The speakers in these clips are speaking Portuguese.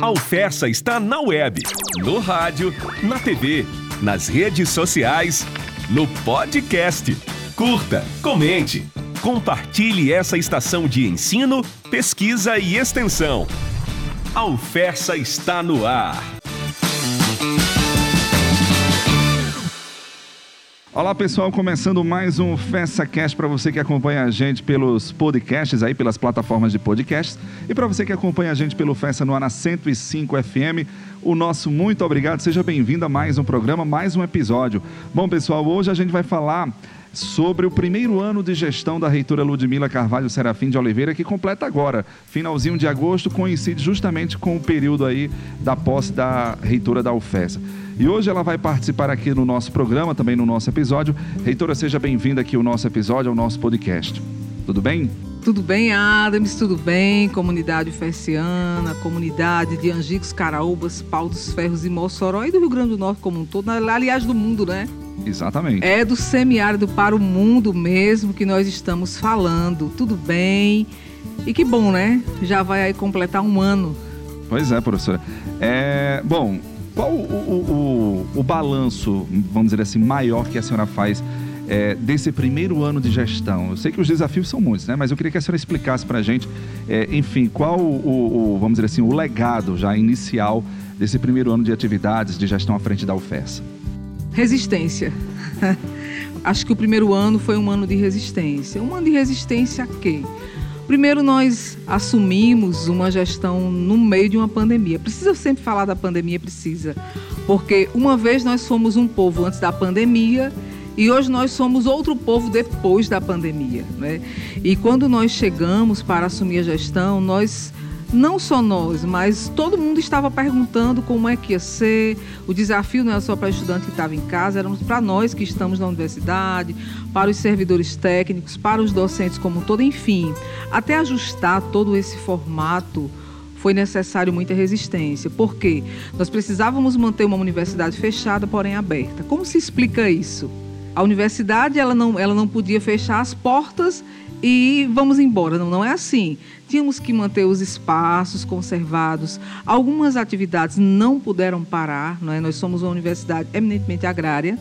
A Alfessa está na web, no rádio, na TV, nas redes sociais, no podcast. Curta, comente, compartilhe essa estação de ensino, pesquisa e extensão. A Alfessa está no ar. Olá pessoal, começando mais um FessaCast para você que acompanha a gente pelos podcasts aí, pelas plataformas de podcasts e para você que acompanha a gente pelo Festa no Ar na 105 FM, o nosso muito obrigado, seja bem-vindo a mais um programa, mais um episódio. Bom pessoal, hoje a gente vai falar sobre o primeiro ano de gestão da reitora Ludmila Carvalho Serafim de Oliveira, que completa agora, finalzinho de agosto, coincide justamente com o período aí da posse da reitora da UFES. E hoje ela vai participar aqui no nosso programa, também no nosso episódio. Reitora, seja bem-vinda aqui ao nosso episódio, ao nosso podcast. Tudo bem? Tudo bem, Adams, tudo bem? Comunidade Fessiana, comunidade de Angicos, Caraúbas, Pau dos Ferros e Mossoró e do Rio Grande do Norte como um todo, aliás, do mundo, né? Exatamente. É do semiárido para o mundo mesmo que nós estamos falando. Tudo bem? E que bom, né? Já vai aí completar um ano. Pois é, professora. É, bom, qual o, o, o, o balanço, vamos dizer assim, maior que a senhora faz é, desse primeiro ano de gestão? Eu sei que os desafios são muitos, né? Mas eu queria que a senhora explicasse para a gente, é, enfim, qual o, o, vamos dizer assim, o legado já inicial desse primeiro ano de atividades de gestão à frente da UFES. Resistência. Acho que o primeiro ano foi um ano de resistência. Um ano de resistência a quê? Primeiro, nós assumimos uma gestão no meio de uma pandemia. Precisa sempre falar da pandemia? Precisa. Porque uma vez nós fomos um povo antes da pandemia e hoje nós somos outro povo depois da pandemia. Né? E quando nós chegamos para assumir a gestão, nós não só nós, mas todo mundo estava perguntando como é que ia ser. O desafio não era só para estudante que estava em casa, era para nós que estamos na universidade, para os servidores técnicos, para os docentes como um todo, enfim. Até ajustar todo esse formato foi necessário muita resistência. Por quê? Nós precisávamos manter uma universidade fechada, porém aberta. Como se explica isso? A universidade ela não, ela não podia fechar as portas e vamos embora. Não, não é assim. Tínhamos que manter os espaços conservados. Algumas atividades não puderam parar. Não é? Nós somos uma universidade eminentemente agrária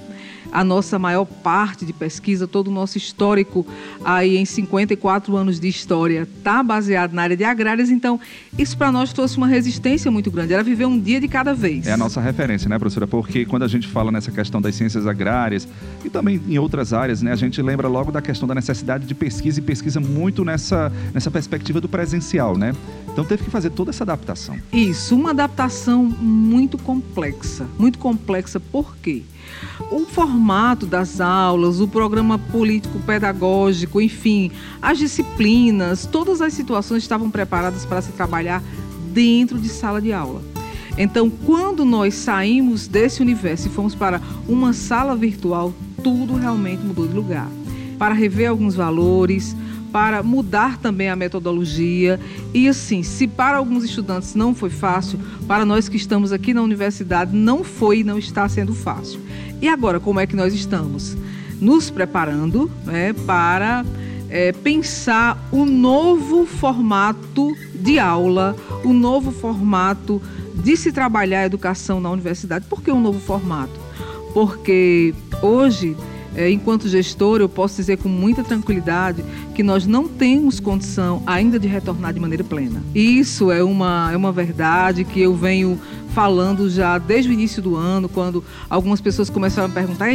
a nossa maior parte de pesquisa, todo o nosso histórico aí em 54 anos de história está baseado na área de agrárias, então isso para nós trouxe uma resistência muito grande, era viver um dia de cada vez. É a nossa referência, né, professora? Porque quando a gente fala nessa questão das ciências agrárias e também em outras áreas, né, a gente lembra logo da questão da necessidade de pesquisa e pesquisa muito nessa, nessa perspectiva do presencial, né? Então teve que fazer toda essa adaptação. Isso, uma adaptação muito complexa. Muito complexa por quê? O formato das aulas, o programa político-pedagógico, enfim, as disciplinas, todas as situações estavam preparadas para se trabalhar dentro de sala de aula. Então, quando nós saímos desse universo e fomos para uma sala virtual, tudo realmente mudou de lugar. Para rever alguns valores, para mudar também a metodologia. E assim, se para alguns estudantes não foi fácil, para nós que estamos aqui na universidade não foi e não está sendo fácil. E agora, como é que nós estamos? Nos preparando né, para é, pensar o novo formato de aula, o novo formato de se trabalhar a educação na universidade. Por que um novo formato? Porque hoje é, enquanto gestor, eu posso dizer com muita tranquilidade que nós não temos condição ainda de retornar de maneira plena. Isso é uma, é uma verdade que eu venho falando já desde o início do ano, quando algumas pessoas começaram a perguntar: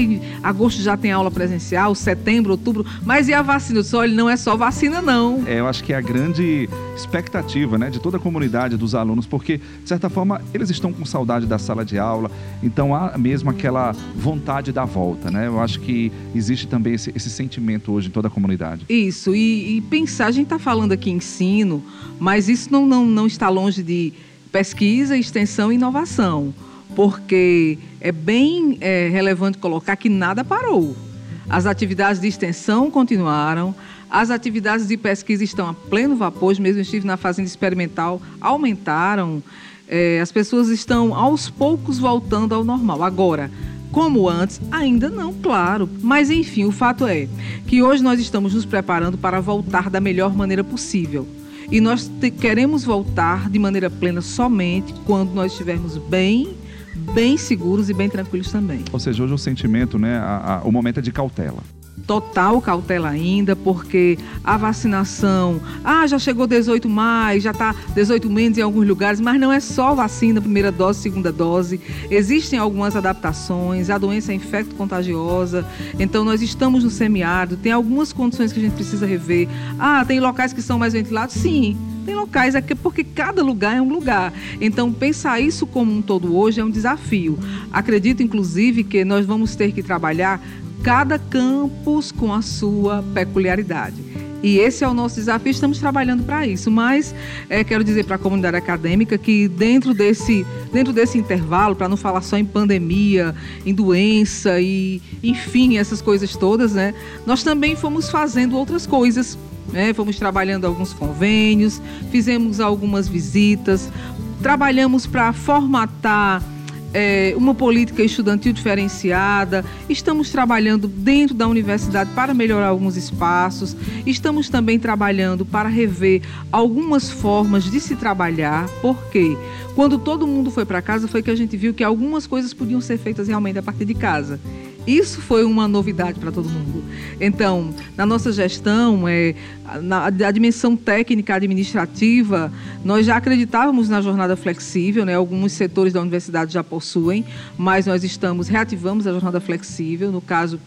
agosto já tem aula presencial, setembro, outubro, mas e a vacina? Só ele não é só vacina, não. É, eu acho que é a grande expectativa né, de toda a comunidade, dos alunos, porque, de certa forma, eles estão com saudade da sala de aula, então há mesmo aquela vontade da volta. Né? Eu acho que existe também esse, esse sentimento hoje em toda a comunidade. Isso, e, e pensar, a gente está falando aqui ensino, mas isso não, não, não está longe de pesquisa, extensão e inovação, porque é bem é, relevante colocar que nada parou. As atividades de extensão continuaram, as atividades de pesquisa estão a pleno vapor, mesmo estive na fazenda experimental, aumentaram. É, as pessoas estão aos poucos voltando ao normal. Agora, como antes, ainda não, claro. Mas enfim, o fato é que hoje nós estamos nos preparando para voltar da melhor maneira possível. E nós queremos voltar de maneira plena somente quando nós estivermos bem, bem seguros e bem tranquilos também. Ou seja, hoje o sentimento, né, a, a, o momento é de cautela total cautela ainda, porque a vacinação, ah, já chegou 18 mais, já está 18 menos em alguns lugares, mas não é só vacina, primeira dose, segunda dose. Existem algumas adaptações, a doença é infecto-contagiosa, então nós estamos no semiárido, tem algumas condições que a gente precisa rever. Ah, tem locais que são mais ventilados? Sim. Tem locais aqui porque cada lugar é um lugar. Então, pensar isso como um todo hoje é um desafio. Acredito, inclusive, que nós vamos ter que trabalhar cada campus com a sua peculiaridade. E esse é o nosso desafio, estamos trabalhando para isso. Mas é, quero dizer para a comunidade acadêmica que dentro desse, dentro desse intervalo, para não falar só em pandemia, em doença e, enfim, essas coisas todas, né? Nós também fomos fazendo outras coisas. Né? Fomos trabalhando alguns convênios, fizemos algumas visitas, trabalhamos para formatar é, uma política estudantil diferenciada, estamos trabalhando dentro da universidade para melhorar alguns espaços, estamos também trabalhando para rever algumas formas de se trabalhar, porque quando todo mundo foi para casa foi que a gente viu que algumas coisas podiam ser feitas realmente a partir de casa. Isso foi uma novidade para todo mundo. Então, na nossa gestão, é, na a dimensão técnica administrativa, nós já acreditávamos na jornada flexível, né? alguns setores da universidade já possuem, mas nós estamos, reativamos a jornada flexível, no caso,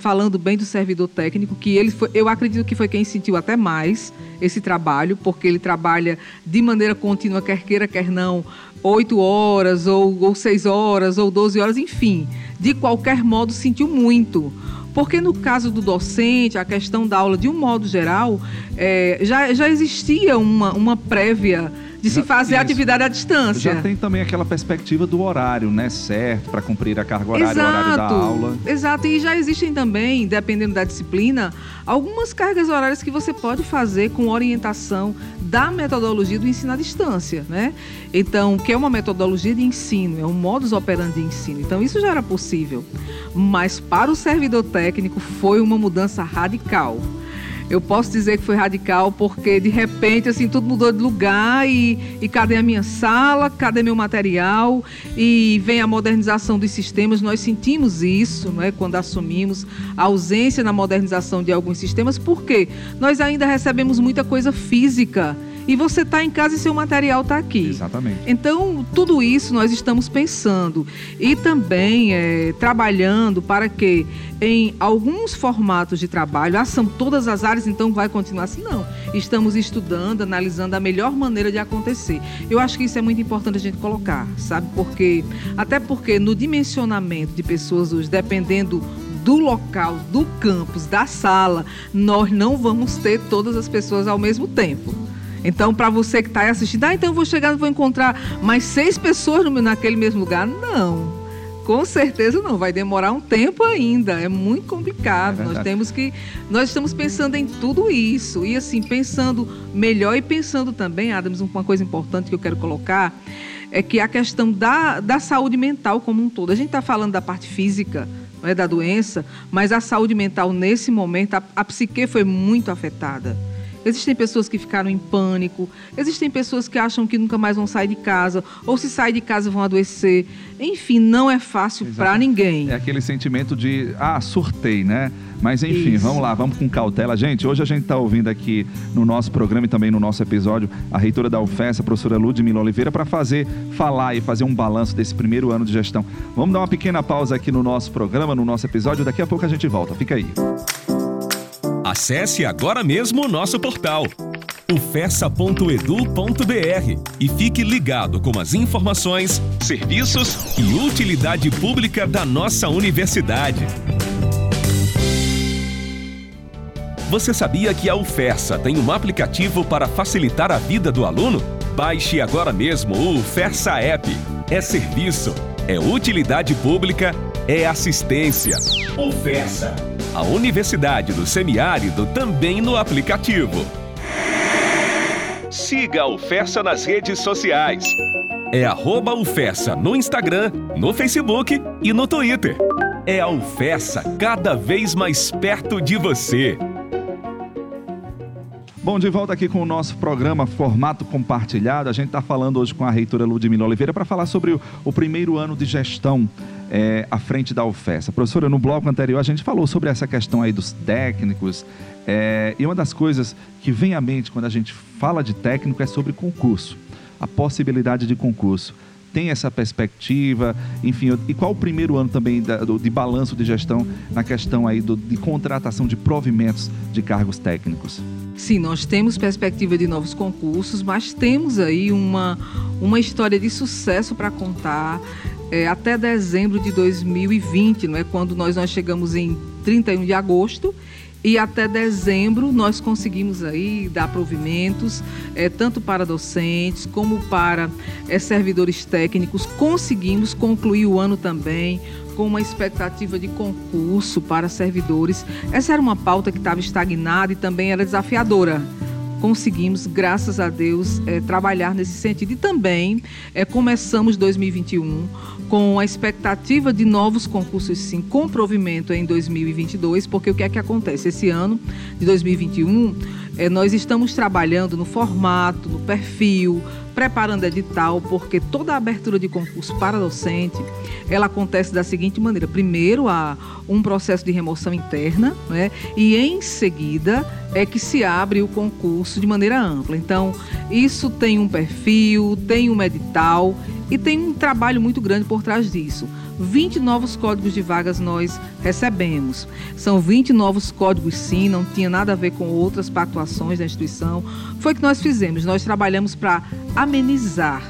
falando bem do servidor técnico, que ele foi, eu acredito que foi quem sentiu até mais esse trabalho, porque ele trabalha de maneira contínua, quer queira, quer não, oito horas, ou, ou seis horas, ou doze horas, enfim de qualquer modo, sentiu muito. Porque no caso do docente, a questão da aula, de um modo geral, é, já, já existia uma, uma prévia de se fazer isso. atividade à distância. Já tem também aquela perspectiva do horário, né? Certo, para cumprir a carga horária, exato, horário da aula. Exato, e já existem também, dependendo da disciplina, algumas cargas horárias que você pode fazer com orientação da metodologia do ensino à distância, né? Então, que é uma metodologia de ensino, é um modus operandi de ensino. Então, isso já era possível. Mas para o servidor técnico foi uma mudança radical eu posso dizer que foi radical porque de repente assim tudo mudou de lugar e, e cadê a minha sala, cadê meu material? E vem a modernização dos sistemas. Nós sentimos isso, não é, quando assumimos a ausência na modernização de alguns sistemas, porque nós ainda recebemos muita coisa física e você está em casa e seu material está aqui. Exatamente. Então, tudo isso nós estamos pensando e também é, trabalhando para que em alguns formatos de trabalho, ah, são todas as áreas, então vai continuar assim? Não. Estamos estudando, analisando a melhor maneira de acontecer. Eu acho que isso é muito importante a gente colocar, sabe? Porque, até porque no dimensionamento de pessoas hoje, dependendo do local, do campus, da sala, nós não vamos ter todas as pessoas ao mesmo tempo. Então, para você que está aí assistindo, ah, então eu vou chegar e vou encontrar mais seis pessoas naquele mesmo lugar. Não. Com certeza não, vai demorar um tempo ainda, é muito complicado. É nós temos que, nós estamos pensando em tudo isso e assim pensando melhor e pensando também, Adams, uma coisa importante que eu quero colocar é que a questão da, da saúde mental como um todo. A gente está falando da parte física, é, da doença, mas a saúde mental nesse momento, a, a psique foi muito afetada. Existem pessoas que ficaram em pânico, existem pessoas que acham que nunca mais vão sair de casa, ou se sair de casa vão adoecer. Enfim, não é fácil para ninguém. É aquele sentimento de, ah, surtei, né? Mas enfim, Isso. vamos lá, vamos com cautela. Gente, hoje a gente está ouvindo aqui no nosso programa e também no nosso episódio a reitora da UFES, a professora Ludmila Oliveira, para fazer, falar e fazer um balanço desse primeiro ano de gestão. Vamos dar uma pequena pausa aqui no nosso programa, no nosso episódio. Daqui a pouco a gente volta. Fica aí. Acesse agora mesmo o nosso portal ufessa.edu.br e fique ligado com as informações, serviços e utilidade pública da nossa universidade. Você sabia que a UFESA tem um aplicativo para facilitar a vida do aluno? Baixe agora mesmo o UFESA App. É serviço, é utilidade pública, é assistência. UFESA a Universidade do Semiárido também no aplicativo. Siga a UFESA nas redes sociais. É arroba UFESA no Instagram, no Facebook e no Twitter. É a UFESA cada vez mais perto de você. Bom, de volta aqui com o nosso programa Formato Compartilhado. A gente está falando hoje com a reitora Ludmila Oliveira para falar sobre o, o, primeiro ano de gestão é, à frente da UFES. Professora, no bloco anterior a gente falou sobre essa questão aí dos técnicos. É, e uma das coisas que vem à mente quando a gente fala de técnico é sobre concurso, a possibilidade de concurso tem essa perspectiva, enfim, e qual o primeiro ano também da, do, de balanço de gestão na questão aí do, de contratação de provimentos de cargos técnicos? Sim, nós temos perspectiva de novos concursos, mas temos aí uma, uma história de sucesso para contar é, até dezembro de 2020, não é? quando nós, nós chegamos em 31 de agosto e até dezembro nós conseguimos aí dar provimentos, é, tanto para docentes como para é, servidores técnicos. Conseguimos concluir o ano também com uma expectativa de concurso para servidores. Essa era uma pauta que estava estagnada e também era desafiadora conseguimos, graças a Deus, é, trabalhar nesse sentido. E também é, começamos 2021 com a expectativa de novos concursos, sim, com provimento em 2022, porque o que é que acontece? Esse ano de 2021, é, nós estamos trabalhando no formato, no perfil, preparando edital, porque toda a abertura de concurso para docente, ela acontece da seguinte maneira: primeiro há um processo de remoção interna, né, e em seguida é que se abre o concurso de maneira ampla. Então, isso tem um perfil, tem um edital e tem um trabalho muito grande por trás disso. 20 novos códigos de vagas nós recebemos. São 20 novos códigos, sim, não tinha nada a ver com outras pactuações da instituição. Foi o que nós fizemos. Nós trabalhamos para amenizar,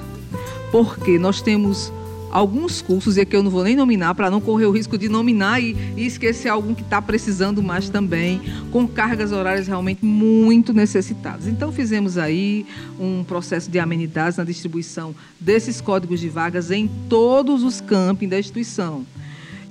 porque nós temos alguns cursos, e aqui eu não vou nem nominar, para não correr o risco de nominar e, e esquecer algum que está precisando mais também, com cargas horárias realmente muito necessitadas. Então, fizemos aí um processo de amenidades na distribuição desses códigos de vagas em todos os campos da instituição.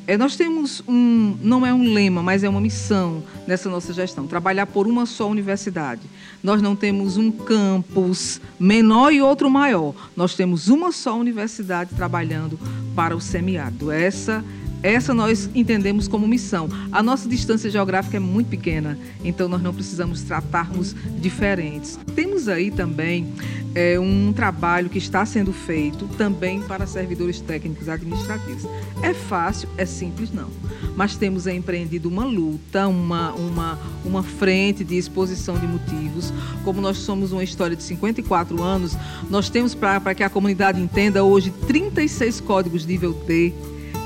É, nós temos um, não é um lema, mas é uma missão nessa nossa gestão, trabalhar por uma só universidade. Nós não temos um campus menor e outro maior. Nós temos uma só universidade trabalhando para o semiárido. Essa essa nós entendemos como missão. A nossa distância geográfica é muito pequena, então nós não precisamos tratarmos diferentes. Temos aí também é, um trabalho que está sendo feito também para servidores técnicos administrativos. É fácil, é simples, não. Mas temos empreendido uma luta, uma, uma, uma frente de exposição de motivos. Como nós somos uma história de 54 anos, nós temos, para que a comunidade entenda, hoje 36 códigos nível D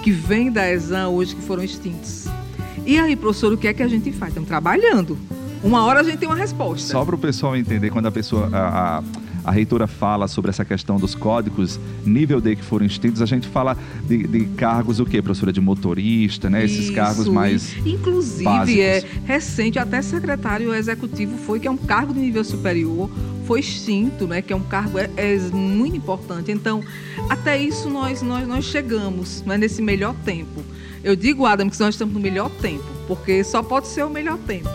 que vêm da ESAM hoje que foram extintos. E aí, professor, o que é que a gente faz? Estamos trabalhando. Uma hora a gente tem uma resposta. Só para o pessoal entender, quando a pessoa. A, a, a, reitora fala sobre essa questão dos códigos nível D que foram extintos, a gente fala de, de cargos o quê, professora? De motorista, né? Esses cargos mais. Inclusive, básicos. é recente, até secretário executivo foi, que é um cargo de nível superior, foi extinto, né? Que é um cargo é, é muito importante. Então, até isso nós, nós, nós chegamos né, nesse melhor tempo. Eu digo, Adam, que nós estamos no melhor tempo, porque só pode ser o melhor tempo.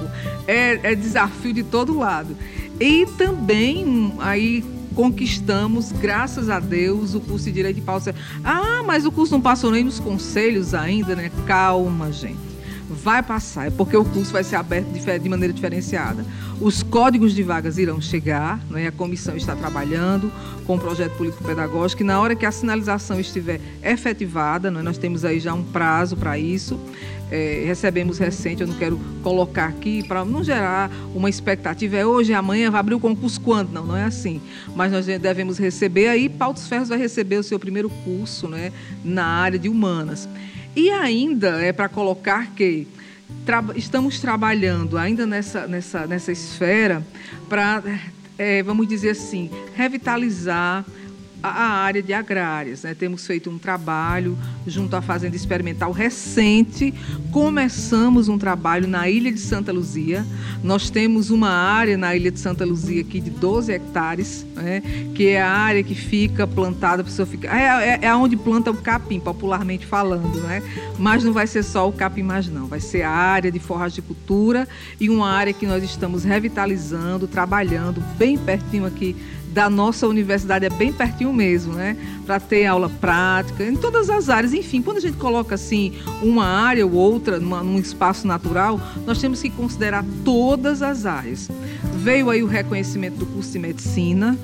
É, é desafio de todo lado. E também aí conquistamos, graças a Deus, o curso de Direito de Pausa. Ah, mas o curso não passou nem nos conselhos ainda, né? Calma, gente vai passar, é porque o curso vai ser aberto de, maneira diferenciada. Os códigos de vagas irão chegar, né? a comissão está trabalhando com o projeto político-pedagógico, e na hora que a sinalização estiver efetivada, né? nós temos aí já um prazo para isso, é, recebemos recente, eu não quero colocar aqui para não gerar uma expectativa, é hoje, amanhã, vai abrir o concurso quando? Não, não é assim. Mas nós devemos receber aí, Pautos Ferros vai receber o seu primeiro curso né, na área de humanas. E ainda é para colocar que tra estamos trabalhando ainda nessa, nessa, nessa esfera para, é, vamos dizer assim, revitalizar a área de agrárias. Né? Temos feito um trabalho junto à Fazenda Experimental recente. Começamos um trabalho na Ilha de Santa Luzia. Nós temos uma área na Ilha de Santa Luzia aqui de 12 hectares, né? que é a área que fica plantada, a pessoa fica. É, é, é onde planta o capim, popularmente falando, né? Mas não vai ser só o capim mais, não. Vai ser a área de forragicultura e uma área que nós estamos revitalizando, trabalhando bem pertinho aqui da nossa universidade é bem pertinho mesmo, né? Para ter aula prática, em todas as áreas. Enfim, quando a gente coloca assim uma área ou outra numa, num espaço natural, nós temos que considerar todas as áreas. veio aí o reconhecimento do curso de medicina.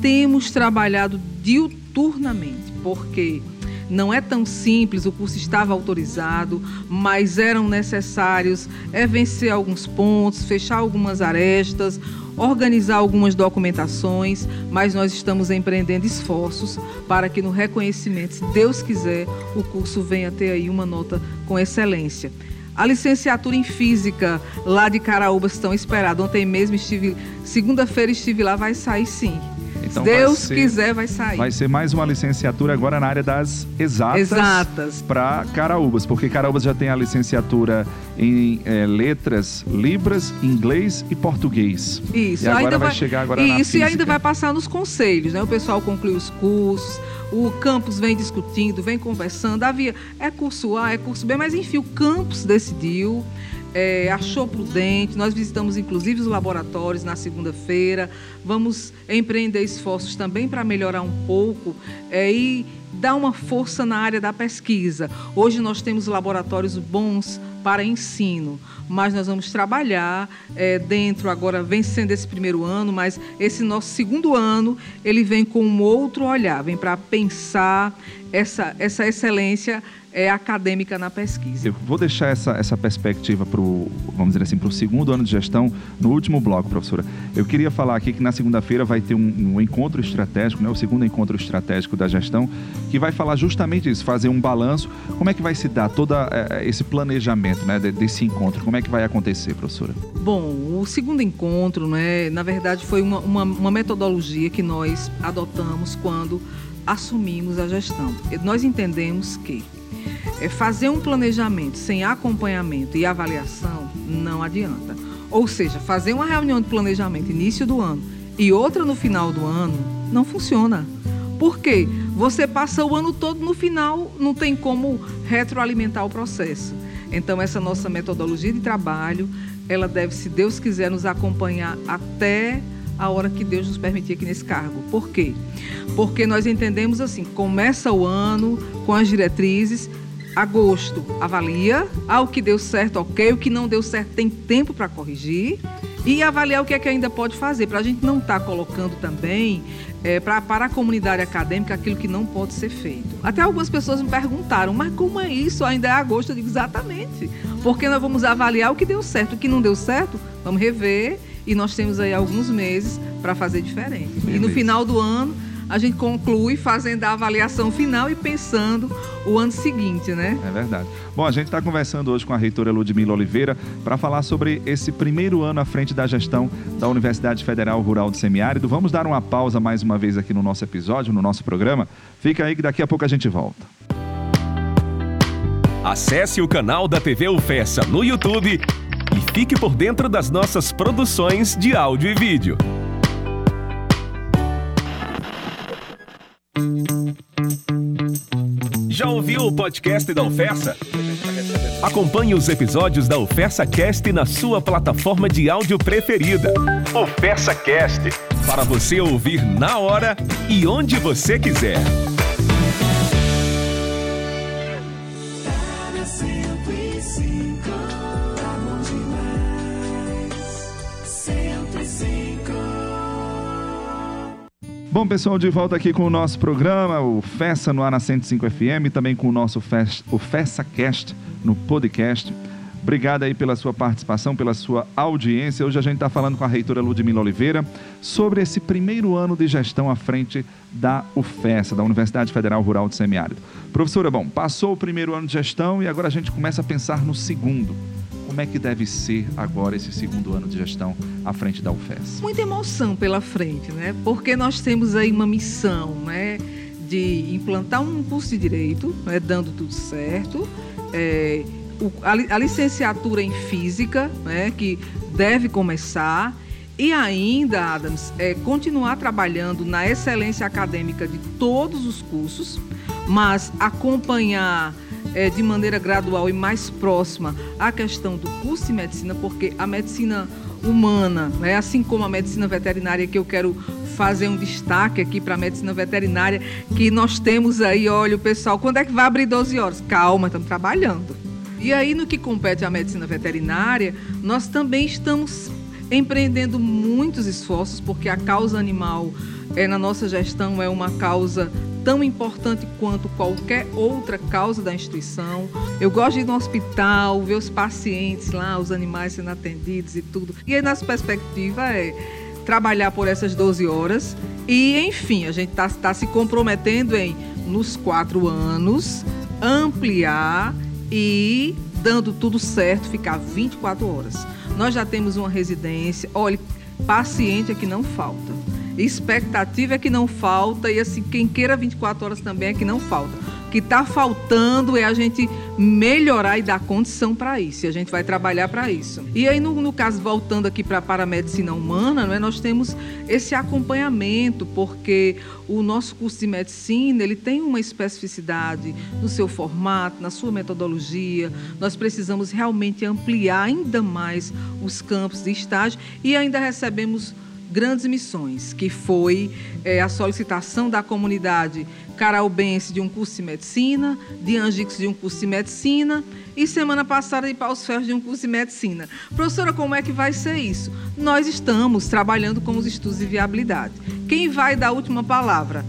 Temos trabalhado diuturnamente, porque não é tão simples, o curso estava autorizado, mas eram necessários é, vencer alguns pontos, fechar algumas arestas, organizar algumas documentações, mas nós estamos empreendendo esforços para que no reconhecimento, se Deus quiser, o curso venha ter aí uma nota com excelência. A licenciatura em Física lá de Caraúba estão esperada. Ontem mesmo estive, segunda-feira estive lá, vai sair sim. Então Se Deus ser, quiser, vai sair. Vai ser mais uma licenciatura agora na área das exatas, exatas. para Caraúbas, porque Caraúbas já tem a licenciatura em é, letras, libras, inglês e português. Isso. E agora vai, vai, chegar agora isso, na Isso, e ainda vai passar nos conselhos, né? O pessoal conclui os cursos, o campus vem discutindo, vem conversando. Havia, é curso A, é curso B, mas enfim, o campus decidiu é, achou prudente. Nós visitamos inclusive os laboratórios na segunda-feira. Vamos empreender esforços também para melhorar um pouco é, e dar uma força na área da pesquisa. Hoje nós temos laboratórios bons para ensino, mas nós vamos trabalhar é, dentro agora vencendo esse primeiro ano, mas esse nosso segundo ano ele vem com um outro olhar, vem para pensar essa, essa excelência é, acadêmica na pesquisa. Eu vou deixar essa, essa perspectiva para o, vamos dizer assim, para o segundo ano de gestão no último bloco, professora. Eu queria falar aqui que na segunda-feira vai ter um, um, encontro estratégico, né, o segundo encontro estratégico da gestão, que vai falar justamente isso, fazer um balanço, como é que vai se dar todo é, esse planejamento né, desse encontro, como é que vai acontecer, professora? Bom, o segundo encontro, né, na verdade, foi uma, uma, uma metodologia que nós adotamos quando assumimos a gestão. Nós entendemos que é, fazer um planejamento sem acompanhamento e avaliação não adianta. Ou seja, fazer uma reunião de planejamento início do ano e outra no final do ano não funciona. Por quê? Você passa o ano todo no final, não tem como retroalimentar o processo. Então, essa nossa metodologia de trabalho, ela deve, se Deus quiser, nos acompanhar até a hora que Deus nos permitir aqui nesse cargo. Por quê? Porque nós entendemos assim, começa o ano com as diretrizes, agosto avalia, ah, o que deu certo, ok, o que não deu certo tem tempo para corrigir e avaliar o que é que ainda pode fazer, para a gente não estar tá colocando também é, pra, para a comunidade acadêmica aquilo que não pode ser feito. Até algumas pessoas me perguntaram, mas como é isso? Ainda é agosto? Eu digo exatamente, porque nós vamos avaliar o que deu certo, o que não deu certo, vamos rever e nós temos aí alguns meses para fazer diferente. Beleza. E no final do ano a gente conclui fazendo a avaliação final e pensando o ano seguinte, né? É verdade. Bom, a gente está conversando hoje com a reitora Ludmila Oliveira para falar sobre esse primeiro ano à frente da gestão da Universidade Federal Rural do Semiárido. Vamos dar uma pausa mais uma vez aqui no nosso episódio, no nosso programa. Fica aí que daqui a pouco a gente volta. Acesse o canal da TV UFESA no YouTube fique por dentro das nossas produções de áudio e vídeo. Já ouviu o podcast da Oferta? Acompanhe os episódios da Oferta Cast na sua plataforma de áudio preferida. Oferta Cast para você ouvir na hora e onde você quiser. Bom, pessoal, de volta aqui com o nosso programa, o Festa no ar na 105 FM, também com o nosso Fest, o FestaCast no podcast. Obrigado aí pela sua participação, pela sua audiência. Hoje a gente está falando com a reitora Ludmila Oliveira sobre esse primeiro ano de gestão à frente da UFESA, da Universidade Federal Rural de Semiárido. Professora, bom, passou o primeiro ano de gestão e agora a gente começa a pensar no segundo como é que deve ser agora esse segundo ano de gestão à frente da UFES? Muita emoção pela frente, né? Porque nós temos aí uma missão, né? De implantar um curso de direito, né? dando tudo certo. É, a, licenciatura em física, né? Que deve começar. E ainda, Adams, é, continuar trabalhando na excelência acadêmica de todos os cursos, mas acompanhar é, de maneira gradual e mais próxima a questão do curso de medicina, porque a medicina humana, né, assim como a medicina veterinária, que eu quero fazer um destaque aqui para a medicina veterinária, que nós temos aí, olha, o pessoal, quando é que vai abrir 12 horas? Calma, estamos trabalhando. E aí, no que compete à medicina veterinária, nós também estamos empreendendo muitos esforços, porque a causa animal é, na nossa gestão é uma causa tão importante quanto qualquer outra causa da instituição. Eu gosto de ir no hospital, ver os pacientes lá, os animais sendo atendidos e tudo. E aí, nossa perspectiva é trabalhar por essas 12 horas e, enfim, a gente está tá se comprometendo em, nos quatro anos, ampliar e, dando tudo certo, ficar 24 horas. Nós já temos uma residência. Olha, paciente é que não falta. Expectativa é que não falta. E assim, quem queira 24 horas também é que não falta. O que está faltando é a gente melhorar e dar condição para isso. E a gente vai trabalhar para isso. E aí, no, no, caso, voltando aqui para a paramedicina humana, não é, nós temos esse acompanhamento, porque o nosso curso de medicina ele tem uma especificidade no seu formato, na sua metodologia. Nós precisamos realmente ampliar ainda mais os campos de estágio e ainda recebemos grandes missões, que foi é, a solicitação da comunidade caraubense de um curso de medicina, de Angix de um curso de medicina e semana passada de Paus Ferros de um curso de medicina. Professora, como é que vai ser isso? Nós estamos trabalhando com os estudos de viabilidade. Quem vai dar a última palavra?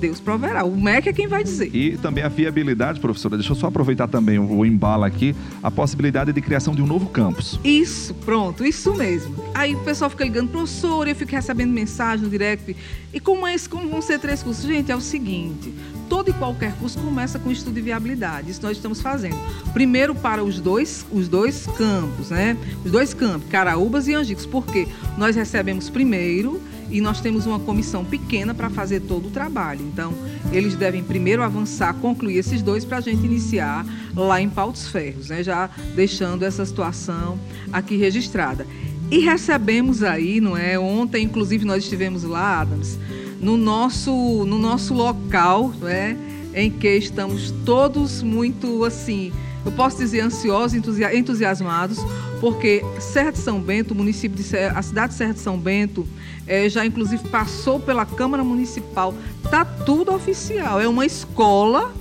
Deus proverá. O MEC é quem vai dizer. E também a viabilidade, professora. Deixa eu só aproveitar também o, o embalo aqui, a possibilidade de criação de um novo campus. Isso, pronto, isso mesmo. Aí o pessoal fica ligando, professor, eu fico recebendo mensagem no direct. E como é esse, como vão ser três cursos? Gente, é o seguinte, todo e qualquer curso começa com estudo de viabilidade. Isso nós estamos fazendo. Primeiro para os dois, os dois campos, né? Os dois campos, Caraúbas e Angicos. Por quê? Nós recebemos primeiro e nós temos uma comissão pequena para fazer todo o trabalho. Então, eles devem primeiro avançar, concluir esses dois para a gente iniciar lá em Pautos Ferros, né? já deixando essa situação aqui registrada. E recebemos aí, não é? Ontem, inclusive, nós estivemos lá, Adams, no nosso, no nosso local, é? em que estamos todos muito assim, eu posso dizer ansiosos, entusiasmados, porque Serra de São Bento, município de Serra, a cidade de Serra de São Bento, é, já inclusive passou pela Câmara Municipal. Tá tudo oficial. É uma escola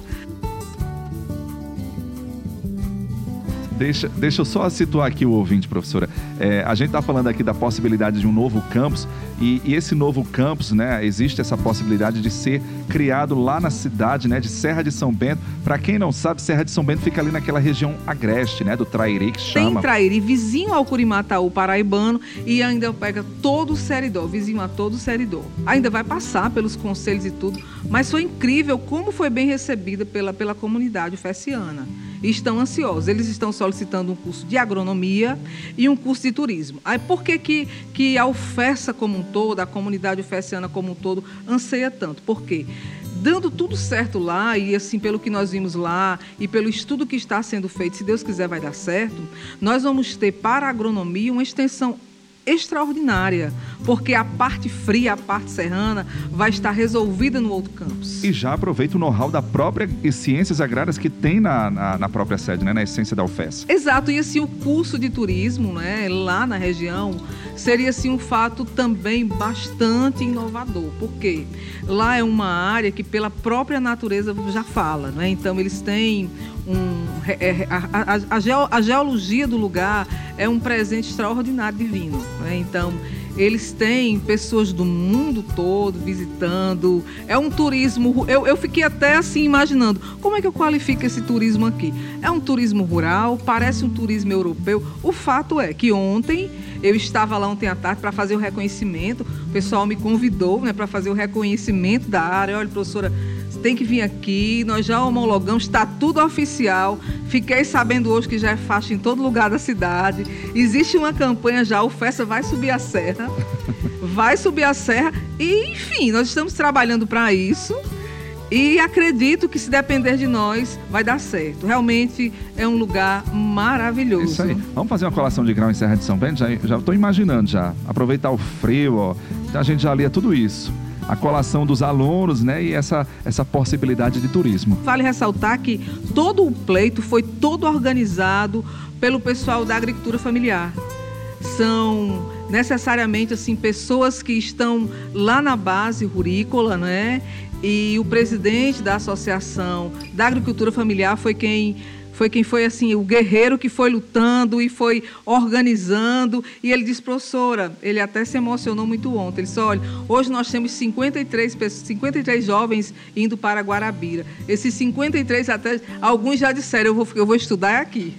Deixa, deixa eu só situar aqui o ouvinte, professora. É, a gente está falando aqui da possibilidade de um novo campus e, e, esse novo campus, né, existe essa possibilidade de ser criado lá na cidade, né, de Serra de São Bento. Para quem não sabe, Serra de São Bento fica ali naquela região agreste, né, do Trairi que chama. Tem Trairi, vizinho ao Curimataú paraibano e ainda pega todo o Seridó, vizinho a todo o Seridó. Ainda vai passar pelos conselhos e tudo, mas foi incrível como foi bem recebida pela, pela comunidade fessiana e estão ansiosos. Eles estão solicitando um curso de agronomia e um curso de turismo. Aí por que, que, que a UFESA como um todo, a comunidade ufessiana como um todo, anseia tanto? Por quê? dando tudo certo lá, e assim, pelo que nós vimos lá, e pelo estudo que está sendo feito, se Deus quiser vai dar certo, nós vamos ter para a agronomia uma extensão extraordinária, porque a parte fria, a parte serrana, vai estar resolvida no outro campus. E já aproveita o know-how da própria ciências agrárias que tem na, na, na, própria sede, né? na essência da UFES. Exato, e assim o curso de turismo né, lá na região seria assim um fato também bastante inovador, porque lá é uma área que pela própria natureza já fala, né? então eles têm um, é, a, a, a, geologia do lugar é um presente extraordinário divino. Né? Então, eles têm pessoas do mundo todo visitando. É um turismo. Eu, eu fiquei até assim imaginando como é que eu qualifico esse turismo aqui. É um turismo rural, parece um turismo europeu. O fato é que ontem eu estava lá ontem à tarde para fazer o reconhecimento. O pessoal me convidou né, para fazer o reconhecimento da área. Olha, professora tem que vir aqui, nós já homologamos, está tudo oficial. Fiquei sabendo hoje que já é faixa em todo lugar da cidade. Existe uma campanha já, o Festa vai subir a serra. Vai subir a serra. E, enfim, nós estamos trabalhando para isso. E acredito que se depender de nós, vai dar certo. Realmente é um lugar maravilhoso. Isso aí. Vamos fazer uma colação de grau em Serra de São Bento? Já estou imaginando já. Aproveitar o frio, ó. A gente já lia tudo isso a colação dos alunos, né? E essa, essa possibilidade de turismo. Vale ressaltar que todo o pleito foi todo organizado pelo pessoal da agricultura familiar. São necessariamente assim pessoas que estão lá na base rurícola, né? E o presidente da associação da agricultura familiar foi quem foi quem foi assim o guerreiro que foi lutando e foi organizando. E ele disse, professora, ele até se emocionou muito ontem. Ele disse, olha, hoje nós temos 53, 53 jovens indo para Guarabira. Esses 53 até alguns já disseram, eu vou, eu vou estudar aqui.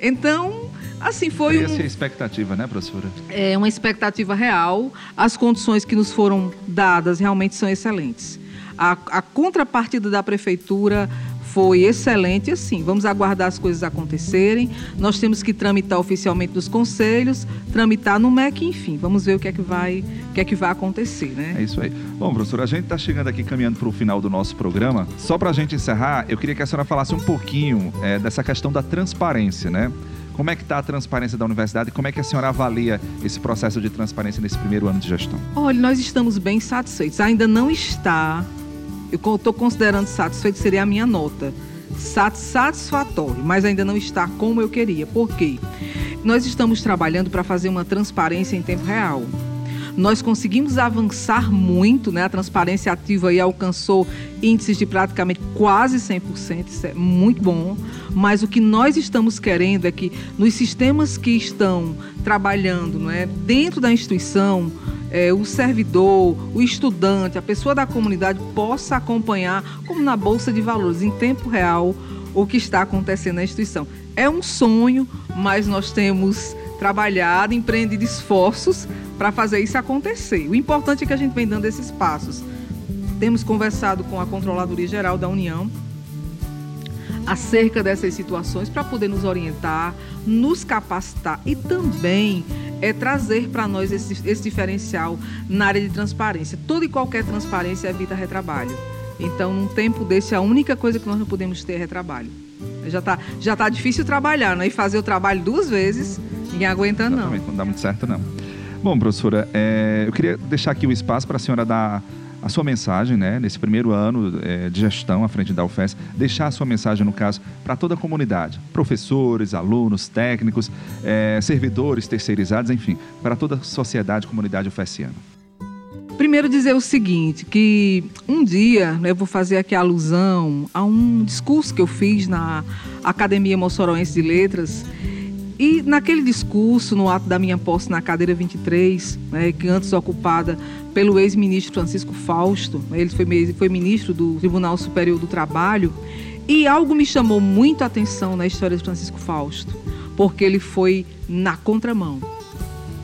Então, assim foi Essa um, é a expectativa, né, professora? É uma expectativa real. As condições que nos foram dadas realmente são excelentes. A, a contrapartida da prefeitura foi excelente assim. Vamos aguardar as coisas acontecerem. Nós temos que tramitar oficialmente nos conselhos, tramitar no MEC, enfim. Vamos ver o que é que vai, o que é que vai acontecer, né? É isso aí. Bom, professora, a gente está chegando aqui caminhando para o final do nosso programa. Só para a gente encerrar, eu queria que a senhora falasse um pouquinho é, dessa questão da transparência, né? Como é que está a transparência da universidade e como é que a senhora avalia esse processo de transparência nesse primeiro ano de gestão? Olha, nós estamos bem satisfeitos. Ainda não está eu estou considerando satisfeito, seria a minha nota. Satisfatório, mas ainda não está como eu queria. Por quê? Nós estamos trabalhando para fazer uma transparência em tempo real. Nós conseguimos avançar muito, né? A transparência ativa aí alcançou índices de praticamente quase 100%, isso é muito bom. Mas o que nós estamos querendo é que nos sistemas que estão trabalhando, não é, dentro da instituição, é, o servidor, o estudante, a pessoa da comunidade possa acompanhar, como na Bolsa de Valores, em tempo real, o que está acontecendo na instituição. É um sonho, mas nós temos trabalhado, empreendido esforços para fazer isso acontecer. O importante é que a gente vem dando esses passos. Temos conversado com a Controladoria Geral da União acerca dessas situações para poder nos orientar, nos capacitar e também é trazer para nós esse, esse diferencial na área de transparência. Toda e qualquer transparência evita retrabalho. Então, num tempo desse, a única coisa que nós não podemos ter é retrabalho. Já está já tá difícil trabalhar, né? E fazer o trabalho duas vezes, ninguém aguenta, não. Exatamente, não dá muito certo, não. Bom, professora, é, eu queria deixar aqui o espaço para a senhora dar a sua mensagem, né, nesse primeiro ano é, de gestão à frente da UFES, deixar a sua mensagem, no caso, para toda a comunidade, professores, alunos, técnicos, é, servidores terceirizados, enfim, para toda a sociedade, comunidade ufesiana. Primeiro dizer o seguinte, que um dia né, eu vou fazer aqui alusão a um discurso que eu fiz na Academia Mossoroense de Letras, e naquele discurso, no ato da minha posse na cadeira 23, né, que antes ocupada pelo ex-ministro Francisco Fausto, né, ele foi, foi ministro do Tribunal Superior do Trabalho, e algo me chamou muito a atenção na história de Francisco Fausto, porque ele foi na contramão.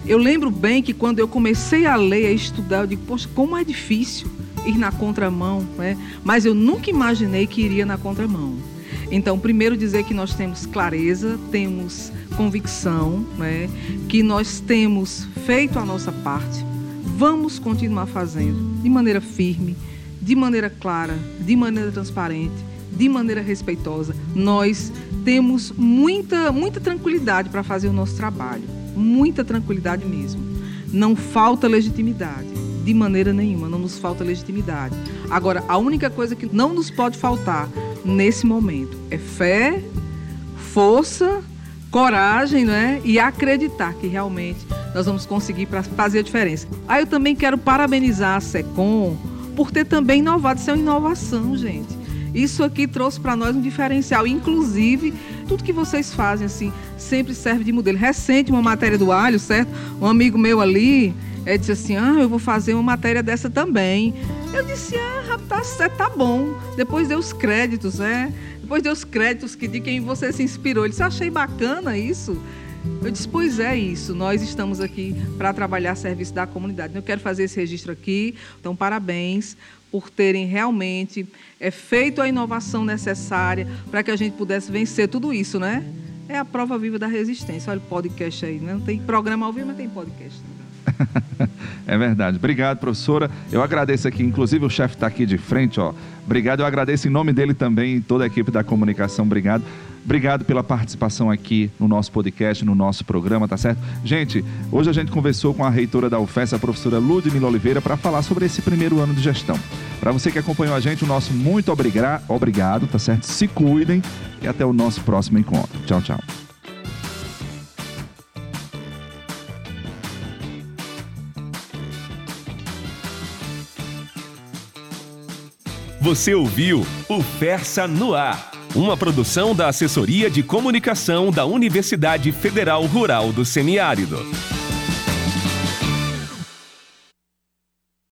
Eu lembro bem que quando eu comecei a ler, a estudar, eu digo, poxa, como é difícil ir na contramão, né? mas eu nunca imaginei que iria na contramão. Então, primeiro dizer que nós temos clareza, temos convicção, né, que nós temos feito a nossa parte, vamos continuar fazendo de maneira firme, de maneira clara, de maneira transparente, de maneira respeitosa. Nós temos muita, muita tranquilidade para fazer o nosso trabalho, muita tranquilidade mesmo. Não falta legitimidade, de maneira nenhuma, não nos falta legitimidade. Agora, a única coisa que não nos pode faltar nesse momento é fé, força, coragem, né? E acreditar que realmente nós vamos conseguir para fazer a diferença. Aí eu também quero parabenizar a SECOM por ter também inovado. Isso é uma inovação, gente. Isso aqui trouxe para nós um diferencial. Inclusive, tudo que vocês fazem, assim, sempre serve de modelo. Recente, uma matéria do alho, certo? Um amigo meu ali é, disse assim: Ah, eu vou fazer uma matéria dessa também. Eu disse: Ah, rapaz, tá, tá bom. Depois deu os créditos, né? Depois deu os créditos que de quem você se inspirou. Ele disse: Achei bacana isso. Eu disse, pois é isso, nós estamos aqui para trabalhar a serviço da comunidade. Eu quero fazer esse registro aqui, então parabéns por terem realmente é, feito a inovação necessária para que a gente pudesse vencer tudo isso, né? É a prova viva da resistência. Olha o podcast aí, né? não tem programa ao vivo, mas tem podcast. é verdade. Obrigado, professora. Eu agradeço aqui, inclusive o chefe está aqui de frente, ó. Obrigado, eu agradeço em nome dele também, toda a equipe da comunicação. Obrigado. Obrigado pela participação aqui no nosso podcast, no nosso programa, tá certo? Gente, hoje a gente conversou com a reitora da UFES, a professora Ludmila Oliveira, para falar sobre esse primeiro ano de gestão. Para você que acompanhou a gente, o nosso muito obrigado, tá certo? Se cuidem e até o nosso próximo encontro. Tchau, tchau. Você ouviu o Fersa no Ar Uma produção da Assessoria de Comunicação da Universidade Federal Rural do Semiárido.